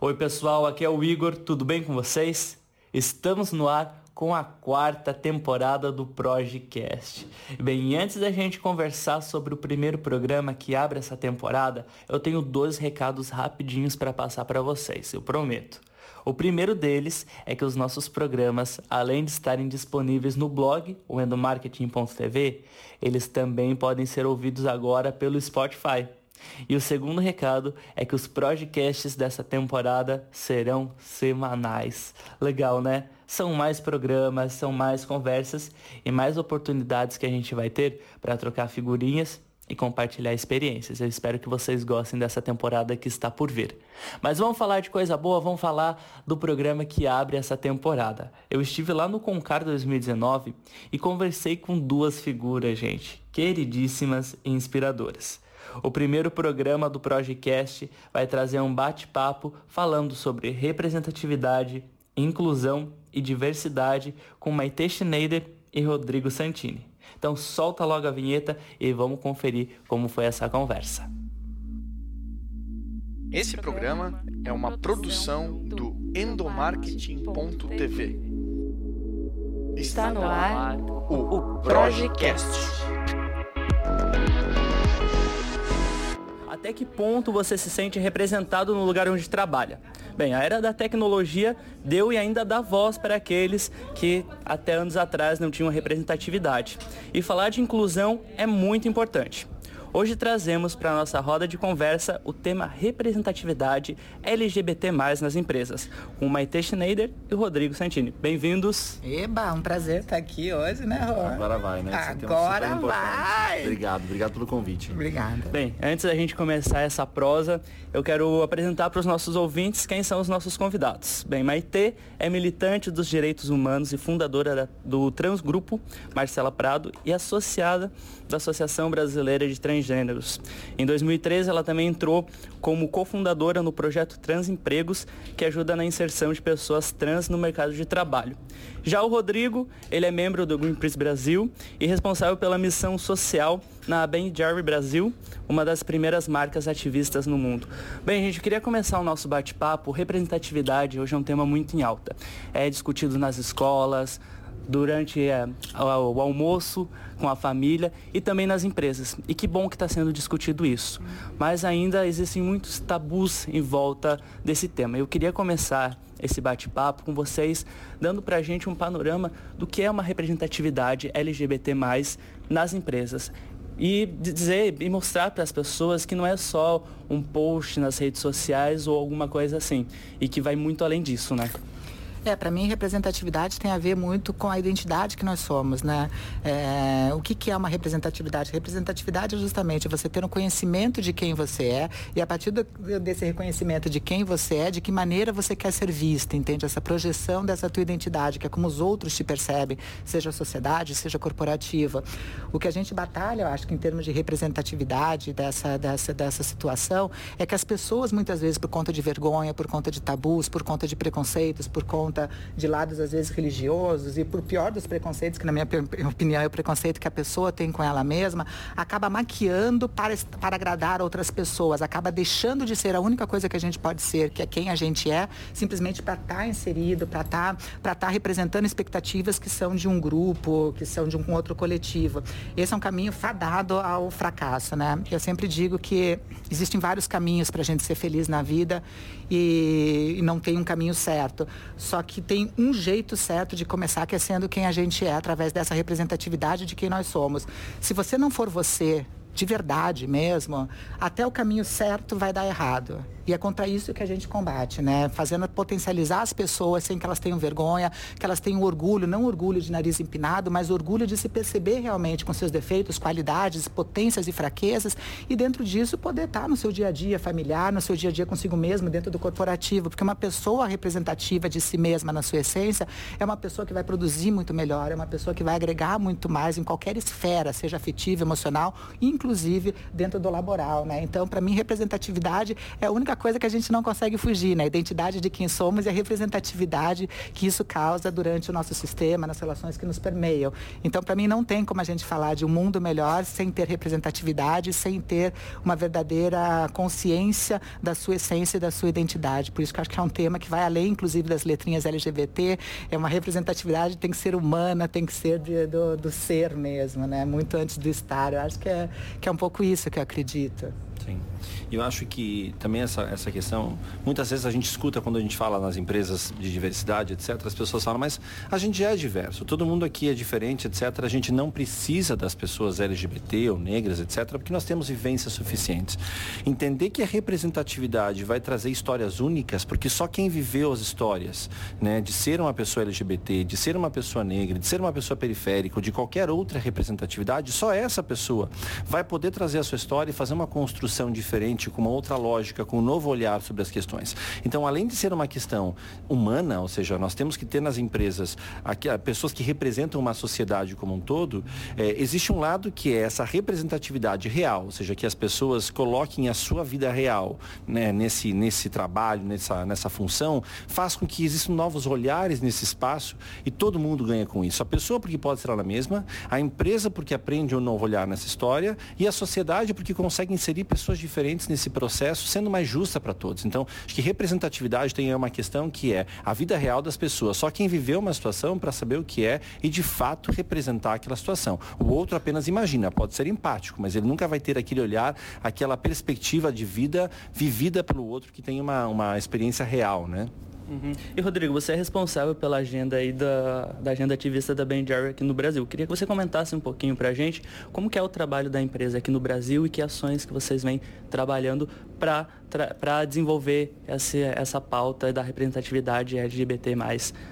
Oi pessoal, aqui é o Igor, tudo bem com vocês? Estamos no ar com a quarta temporada do Projecast. Bem, antes da gente conversar sobre o primeiro programa que abre essa temporada, eu tenho dois recados rapidinhos para passar para vocês, eu prometo. O primeiro deles é que os nossos programas, além de estarem disponíveis no blog, o endomarketing.tv, eles também podem ser ouvidos agora pelo Spotify. E o segundo recado é que os podcasts dessa temporada serão semanais. Legal, né? São mais programas, são mais conversas e mais oportunidades que a gente vai ter para trocar figurinhas e compartilhar experiências. Eu espero que vocês gostem dessa temporada que está por vir. Mas vamos falar de coisa boa, vamos falar do programa que abre essa temporada. Eu estive lá no Concar 2019 e conversei com duas figuras, gente, queridíssimas e inspiradoras. O primeiro programa do Projecast vai trazer um bate-papo falando sobre representatividade, inclusão e diversidade com Maite Schneider e Rodrigo Santini. Então solta logo a vinheta e vamos conferir como foi essa conversa. Esse programa é uma produção do endomarketing.tv. Está no ar o Projecast. Até que ponto você se sente representado no lugar onde trabalha? Bem, a era da tecnologia deu e ainda dá voz para aqueles que até anos atrás não tinham representatividade. E falar de inclusão é muito importante. Hoje trazemos para nossa roda de conversa o tema representatividade LGBT+, nas empresas, com Maite Schneider e Rodrigo Santini. Bem-vindos. Eba, um prazer estar aqui hoje, né, Rô? Agora vai, né? Agora vai! Obrigado, obrigado pelo convite. Obrigada. Bem, antes da gente começar essa prosa, eu quero apresentar para os nossos ouvintes quem são os nossos convidados. Bem, Maite é militante dos direitos humanos e fundadora do Transgrupo Marcela Prado e associada da Associação Brasileira de Transgêneros. Em 2013, ela também entrou como cofundadora no projeto Transempregos, que ajuda na inserção de pessoas trans no mercado de trabalho. Já o Rodrigo, ele é membro do Greenpeace Brasil e responsável pela missão social na Ben Jerry Brasil, uma das primeiras marcas ativistas no mundo. Bem, gente, eu queria começar o nosso bate-papo. Representatividade hoje é um tema muito em alta. É discutido nas escolas, durante é, o, almoço com a família e também nas empresas. E que bom que está sendo discutido isso. Mas ainda existem muitos tabus em volta desse tema. Eu queria começar esse bate-papo com vocês, dando para a gente um panorama do que é uma representatividade LGBT+, nas empresas e dizer e mostrar para as pessoas que não é só um post nas redes sociais ou alguma coisa assim, e que vai muito além disso, né? É, para mim, representatividade tem a ver muito com a identidade que nós somos, né? É, o que, que é uma representatividade? Representatividade é justamente você ter um conhecimento de quem você é e a partir do, desse reconhecimento de quem você é, de que maneira você quer ser vista, entende? Essa projeção dessa tua identidade, que é como os outros te percebem, seja a sociedade, seja corporativa. O que a gente batalha, eu acho que em termos de representatividade dessa, dessa, dessa situação, é que as pessoas, muitas vezes, por conta de vergonha, por conta de tabus, por conta de preconceitos, por conta conta de lados às vezes religiosos e por pior dos preconceitos, que na minha opinião é o preconceito que a pessoa tem com ela mesma, acaba maquiando para, para agradar outras pessoas, acaba deixando de ser a única coisa que a gente pode ser, que é quem a gente é, simplesmente para estar tá inserido, para estar tá, tá representando expectativas que são de um grupo, que são de um outro coletivo. Esse é um caminho fadado ao fracasso, né? Eu sempre digo que existem vários caminhos para a gente ser feliz na vida e, e não tem um caminho certo. Só que tem um jeito certo de começar, que quem a gente é, através dessa representatividade de quem nós somos. Se você não for você, de verdade mesmo, até o caminho certo vai dar errado. E é contra isso que a gente combate, né? Fazendo potencializar as pessoas sem que elas tenham vergonha, que elas tenham orgulho, não orgulho de nariz empinado, mas orgulho de se perceber realmente com seus defeitos, qualidades, potências e fraquezas e dentro disso poder estar no seu dia a dia familiar, no seu dia a dia consigo mesmo, dentro do corporativo, porque uma pessoa representativa de si mesma na sua essência é uma pessoa que vai produzir muito melhor, é uma pessoa que vai agregar muito mais em qualquer esfera, seja afetiva, emocional, inclusive inclusive dentro do laboral, né? Então, para mim, representatividade é a única coisa que a gente não consegue fugir, né? A identidade de quem somos e a representatividade que isso causa durante o nosso sistema, nas relações que nos permeiam. Então, para mim, não tem como a gente falar de um mundo melhor sem ter representatividade, sem ter uma verdadeira consciência da sua essência e da sua identidade. Por isso que eu acho que é um tema que vai além, inclusive, das letrinhas LGBT. É uma representatividade tem que ser humana, tem que ser de, do, do ser mesmo, né? Muito antes do estar. Eu acho que é, que é um pouco isso que eu acredito. Sim. Eu acho que também essa, essa questão, muitas vezes a gente escuta quando a gente fala nas empresas de diversidade, etc., as pessoas falam, mas a gente é diverso, todo mundo aqui é diferente, etc. A gente não precisa das pessoas LGBT ou negras, etc., porque nós temos vivências suficientes. Entender que a representatividade vai trazer histórias únicas, porque só quem viveu as histórias, né, de ser uma pessoa LGBT, de ser uma pessoa negra, de ser uma pessoa periférica, ou de qualquer outra representatividade, só essa pessoa vai poder trazer a sua história e fazer uma construção diferente diferente, com uma outra lógica, com um novo olhar sobre as questões. Então, além de ser uma questão humana, ou seja, nós temos que ter nas empresas aqui, pessoas que representam uma sociedade como um todo, é, existe um lado que é essa representatividade real, ou seja, que as pessoas coloquem a sua vida real né, nesse, nesse trabalho, nessa, nessa função, faz com que existam novos olhares nesse espaço e todo mundo ganha com isso. A pessoa porque pode ser ela mesma, a empresa porque aprende um novo olhar nessa história e a sociedade porque consegue inserir pessoas diferentes nesse processo, sendo mais justa para todos. Então, acho que representatividade tem uma questão que é a vida real das pessoas. Só quem viveu uma situação para saber o que é e de fato representar aquela situação. O outro apenas imagina, pode ser empático, mas ele nunca vai ter aquele olhar, aquela perspectiva de vida vivida pelo outro que tem uma, uma experiência real, né? Uhum. E Rodrigo, você é responsável pela agenda aí da, da agenda ativista da Ben Jerry aqui no Brasil. Queria que você comentasse um pouquinho para a gente como que é o trabalho da empresa aqui no Brasil e que ações que vocês vêm trabalhando para desenvolver essa, essa pauta da representatividade LGBT+,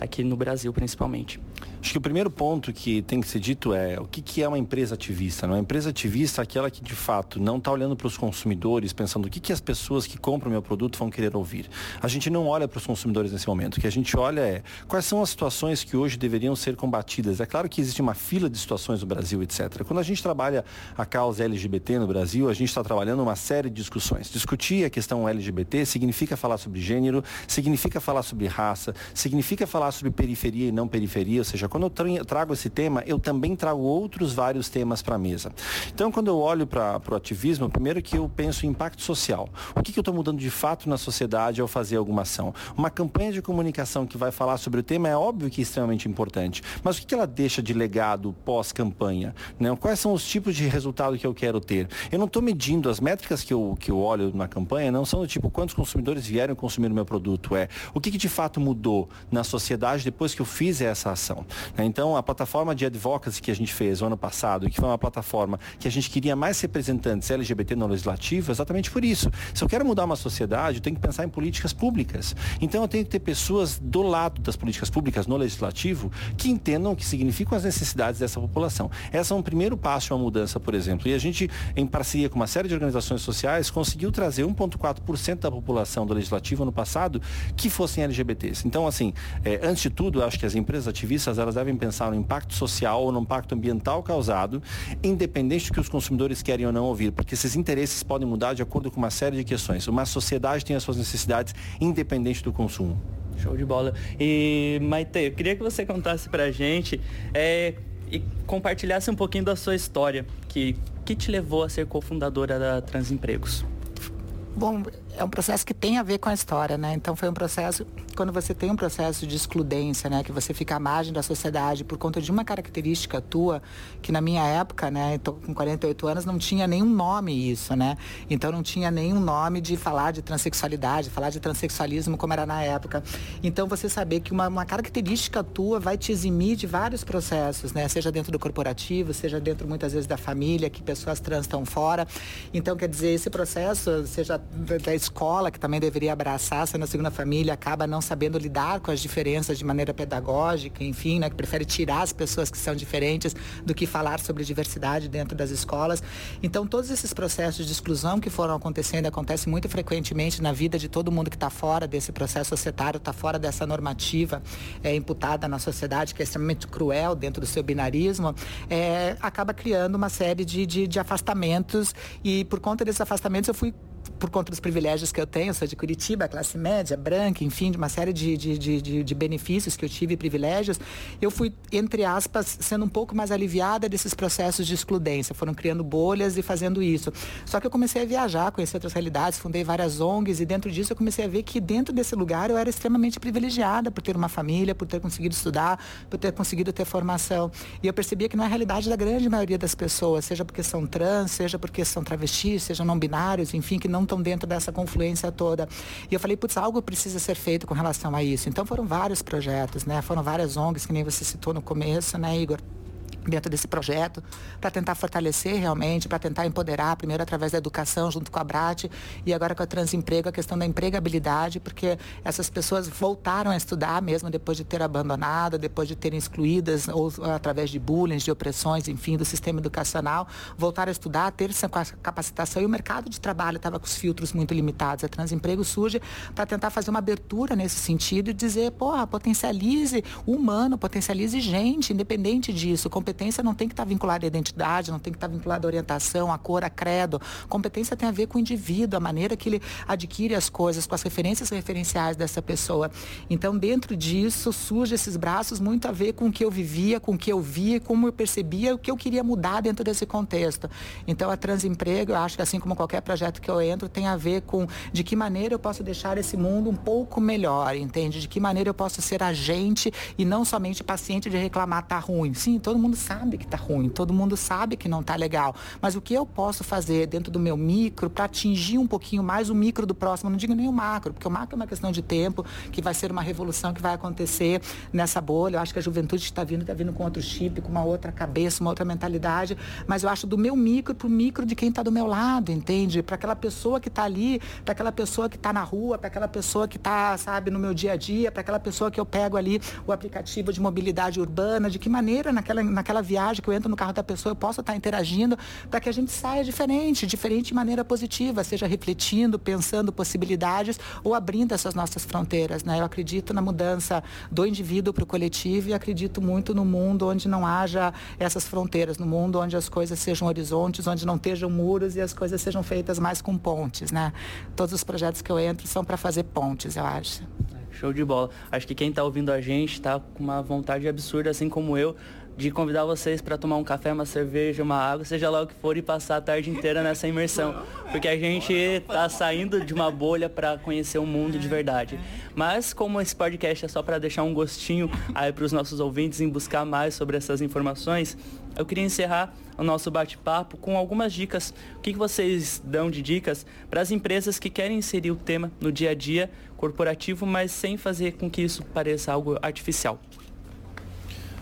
aqui no Brasil principalmente. Acho que o primeiro ponto que tem que ser dito é o que, que é uma empresa ativista. Uma empresa ativista é aquela que de fato não está olhando para os consumidores, pensando o que, que as pessoas que compram meu produto vão querer ouvir. A gente não olha para os consumidores nesse momento. O que a gente olha é quais são as situações que hoje deveriam ser combatidas. É claro que existe uma fila de situações no Brasil, etc. Quando a gente trabalha a causa LGBT no Brasil, a gente está trabalhando uma série de discussões. Discutir a questão LGBT significa falar sobre gênero, significa falar sobre raça, significa falar sobre periferia e não periferia, ou seja, quando eu trago esse tema, eu também trago outros vários temas para a mesa. Então, quando eu olho para o ativismo, primeiro que eu penso em impacto social. O que, que eu estou mudando de fato na sociedade ao fazer alguma ação? Uma campanha de comunicação que vai falar sobre o tema é óbvio que é extremamente importante, mas o que, que ela deixa de legado pós-campanha? Né? Quais são os tipos de resultado que eu quero ter? Eu não estou medindo as métricas que eu, que eu olho na campanha, não são do tipo quantos consumidores vieram consumir o meu produto, é o que, que de fato mudou na sociedade depois que eu fiz essa ação. Né? Então, a plataforma de advocacy que a gente fez ano passado, que foi uma plataforma que a gente queria mais representantes LGBT no legislativo, exatamente por isso. Se eu quero mudar uma sociedade, eu tenho que pensar em políticas públicas. Então, eu tenho que ter pessoas do lado das políticas públicas no legislativo que entendam o que significam as necessidades dessa população. Essa é um primeiro passo, uma mudança, por exemplo. E a gente, em parceria com uma série de organizações sociais, conseguiu trazer 1,4% da população do legislativo ano passado que fossem LGBTs. Então, assim, é, antes de tudo, acho que as empresas ativistas elas devem pensar no impacto social ou no impacto ambiental causado, independente do que os consumidores querem ou não ouvir, porque esses interesses podem mudar de acordo com uma série de questões. Uma sociedade tem as suas necessidades independente do consumo. Show de bola. E Maite, eu queria que você contasse pra gente é, e compartilhasse um pouquinho da sua história, que, que te levou a ser cofundadora da Transempregos. Bom, é um processo que tem a ver com a história, né? Então foi um processo, quando você tem um processo de excludência, né? Que você fica à margem da sociedade por conta de uma característica tua, que na minha época, né? Tô com 48 anos, não tinha nenhum nome isso, né? Então não tinha nenhum nome de falar de transexualidade, falar de transexualismo como era na época. Então você saber que uma, uma característica tua vai te eximir de vários processos, né? Seja dentro do corporativo, seja dentro muitas vezes da família, que pessoas trans estão fora. Então quer dizer, esse processo, já da escola, que também deveria abraçar a segunda família, acaba não sabendo lidar com as diferenças de maneira pedagógica, enfim, né, que prefere tirar as pessoas que são diferentes do que falar sobre diversidade dentro das escolas. Então, todos esses processos de exclusão que foram acontecendo, acontecem muito frequentemente na vida de todo mundo que está fora desse processo societário, está fora dessa normativa é, imputada na sociedade, que é extremamente cruel dentro do seu binarismo, é, acaba criando uma série de, de, de afastamentos e por conta desses afastamentos eu fui por conta dos privilégios que eu tenho, sou de Curitiba, classe média, branca, enfim, de uma série de, de, de, de, benefícios que eu tive, privilégios, eu fui, entre aspas, sendo um pouco mais aliviada desses processos de excludência. Foram criando bolhas e fazendo isso. Só que eu comecei a viajar, conhecer outras realidades, fundei várias ONGs e dentro disso eu comecei a ver que dentro desse lugar eu era extremamente privilegiada por ter uma família, por ter conseguido estudar, por ter conseguido ter formação. E eu percebia que não é a realidade da grande maioria das pessoas, seja porque são trans, seja porque são travestis, sejam não binários, enfim, que não estão dentro dessa confluência toda. E eu falei, putz, algo precisa ser feito com relação a isso. Então foram vários projetos, né? Foram várias ONGs, que nem você citou no começo, né, Igor? Dentro desse projeto, para tentar fortalecer realmente, para tentar empoderar, primeiro através da educação, junto com a BRAT, e agora com a Transemprego, a questão da empregabilidade, porque essas pessoas voltaram a estudar mesmo depois de ter abandonado, depois de terem excluídas, ou através de bullying, de opressões, enfim, do sistema educacional, voltaram a estudar, ter essa capacitação, e o mercado de trabalho estava com os filtros muito limitados. A Transemprego surge para tentar fazer uma abertura nesse sentido e dizer, porra, potencialize humano, potencialize gente, independente disso, competência competência não tem que estar vinculada à identidade, não tem que estar vinculada à orientação, à cor, a credo. Competência tem a ver com o indivíduo, a maneira que ele adquire as coisas, com as referências referenciais dessa pessoa. Então, dentro disso, surge esses braços muito a ver com o que eu vivia, com o que eu via, como eu percebia, o que eu queria mudar dentro desse contexto. Então, a Transemprego, eu acho que assim como qualquer projeto que eu entro, tem a ver com de que maneira eu posso deixar esse mundo um pouco melhor, entende? De que maneira eu posso ser agente e não somente paciente de reclamar tá ruim. Sim, todo mundo sabe que está ruim, todo mundo sabe que não está legal. Mas o que eu posso fazer dentro do meu micro para atingir um pouquinho mais o micro do próximo? Não digo nem o macro, porque o macro é uma questão de tempo, que vai ser uma revolução que vai acontecer nessa bolha. Eu acho que a juventude está vindo, está vindo com outro chip, com uma outra cabeça, uma outra mentalidade. Mas eu acho do meu micro para o micro de quem está do meu lado, entende? Para aquela pessoa que está ali, para aquela pessoa que está na rua, para aquela pessoa que está, sabe, no meu dia a dia, para aquela pessoa que eu pego ali o aplicativo de mobilidade urbana, de que maneira naquela, naquela naquela viagem que eu entro no carro da pessoa, eu posso estar interagindo para que a gente saia diferente, diferente de maneira positiva, seja refletindo, pensando possibilidades ou abrindo essas nossas fronteiras. Né? Eu acredito na mudança do indivíduo para o coletivo e acredito muito no mundo onde não haja essas fronteiras, no mundo onde as coisas sejam horizontes, onde não estejam muros e as coisas sejam feitas mais com pontes. Né? Todos os projetos que eu entro são para fazer pontes, eu acho. Show de bola. Acho que quem está ouvindo a gente está com uma vontade absurda, assim como eu, de convidar vocês para tomar um café, uma cerveja, uma água, seja lá o que for, e passar a tarde inteira nessa imersão. Porque a gente está saindo de uma bolha para conhecer o mundo de verdade. Mas como esse podcast é só para deixar um gostinho aí para os nossos ouvintes em buscar mais sobre essas informações, eu queria encerrar o nosso bate-papo com algumas dicas. O que, que vocês dão de dicas para as empresas que querem inserir o tema no dia a dia corporativo, mas sem fazer com que isso pareça algo artificial?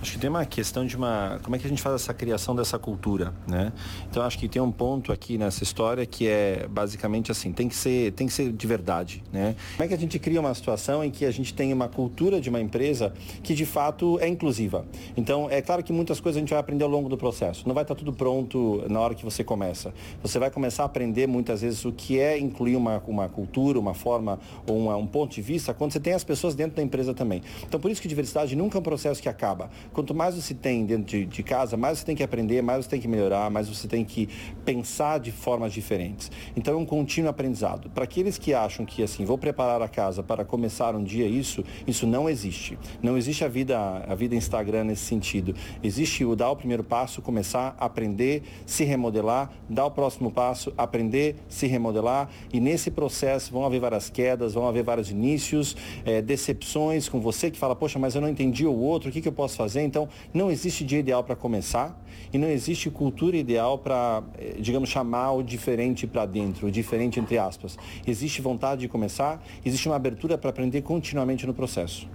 Acho que tem uma questão de uma. Como é que a gente faz essa criação dessa cultura, né? Então acho que tem um ponto aqui nessa história que é basicamente assim, tem que ser, tem que ser de verdade, né? Como é que a gente cria uma situação em que a gente tem uma cultura de uma empresa que de fato é inclusiva? Então, é claro que muitas coisas a gente vai aprender ao longo do processo. Não vai estar tudo pronto na hora que você começa. Você vai começar a aprender muitas vezes o que é incluir uma, uma cultura, uma forma ou uma, um ponto de vista quando você tem as pessoas dentro da empresa também. Então, por isso que diversidade nunca é um processo que acaba quanto mais você tem dentro de, de, casa, mais você tem que aprender, mais você tem que melhorar, mais você tem que pensar de formas diferentes. Então é um contínuo aprendizado. Para aqueles que acham que assim, vou preparar a casa para começar um dia isso, isso não existe. Não existe a vida, a vida Instagram nesse sentido. Existe o dar o primeiro passo, começar, aprender, se remodelar, dar o próximo passo, aprender, se remodelar e nesse processo vão haver várias quedas, vão haver vários inícios, é, decepções com você que fala, poxa, mas eu não entendi o outro, o que, que eu posso fazer? Então, não existe dia ideal para começar e não existe cultura ideal para, eh, digamos, chamar o diferente para dentro, o diferente entre aspas. Existe vontade de começar, existe uma abertura para aprender continuamente no processo.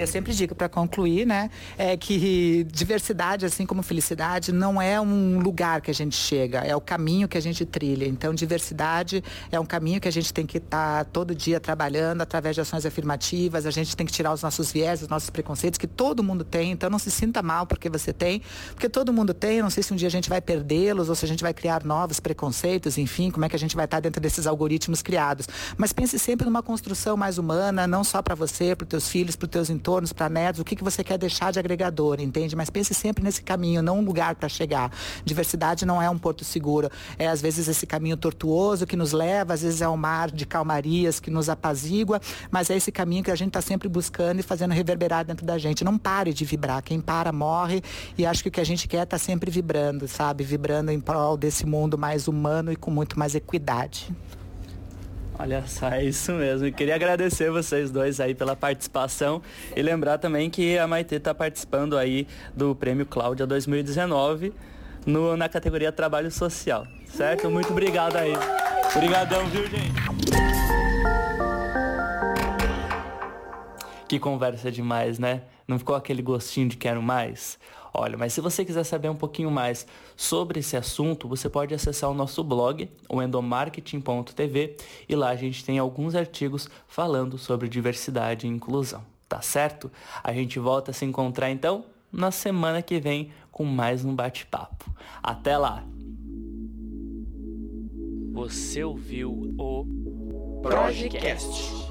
Eu sempre digo para concluir, né, é que diversidade, assim como felicidade, não é um lugar que a gente chega, é o caminho que a gente trilha. Então, diversidade é um caminho que a gente tem que estar tá todo dia trabalhando através de ações afirmativas. A gente tem que tirar os nossos viés, os nossos preconceitos que todo mundo tem. Então, não se sinta mal porque você tem, porque todo mundo tem. Não sei se um dia a gente vai perdê-los ou se a gente vai criar novos preconceitos, enfim, como é que a gente vai estar tá dentro desses algoritmos criados. Mas pense sempre numa construção mais humana, não só para você, para os teus filhos, para os teus entornos, para netos, o que, que você quer deixar de agregador, entende? Mas pense sempre nesse caminho, não um lugar para chegar. Diversidade não é um porto seguro. É, às vezes, esse caminho tortuoso que nos leva, às vezes é um mar de calmarias que nos apazigua, mas é esse caminho que a gente está sempre buscando e fazendo reverberar dentro da gente. Não pare de vibrar. Quem para, morre. E acho que o que a gente quer é tá sempre vibrando, sabe? Vibrando em prol desse mundo mais humano e com muito mais equidade. Olha só, é isso mesmo. E queria agradecer vocês dois aí pela participação e lembrar também que a Maitê está participando aí do Prêmio Cláudia 2019 no, na categoria Trabalho Social, certo? Muito obrigado aí. Obrigadão, viu, gente? Que conversa demais, né? Não ficou aquele gostinho de quero mais? Olha, mas se você quiser saber um pouquinho mais sobre esse assunto, você pode acessar o nosso blog, o endomarketing.tv, e lá a gente tem alguns artigos falando sobre diversidade e inclusão, tá certo? A gente volta a se encontrar então na semana que vem com mais um bate-papo. Até lá! Você ouviu o Projecast.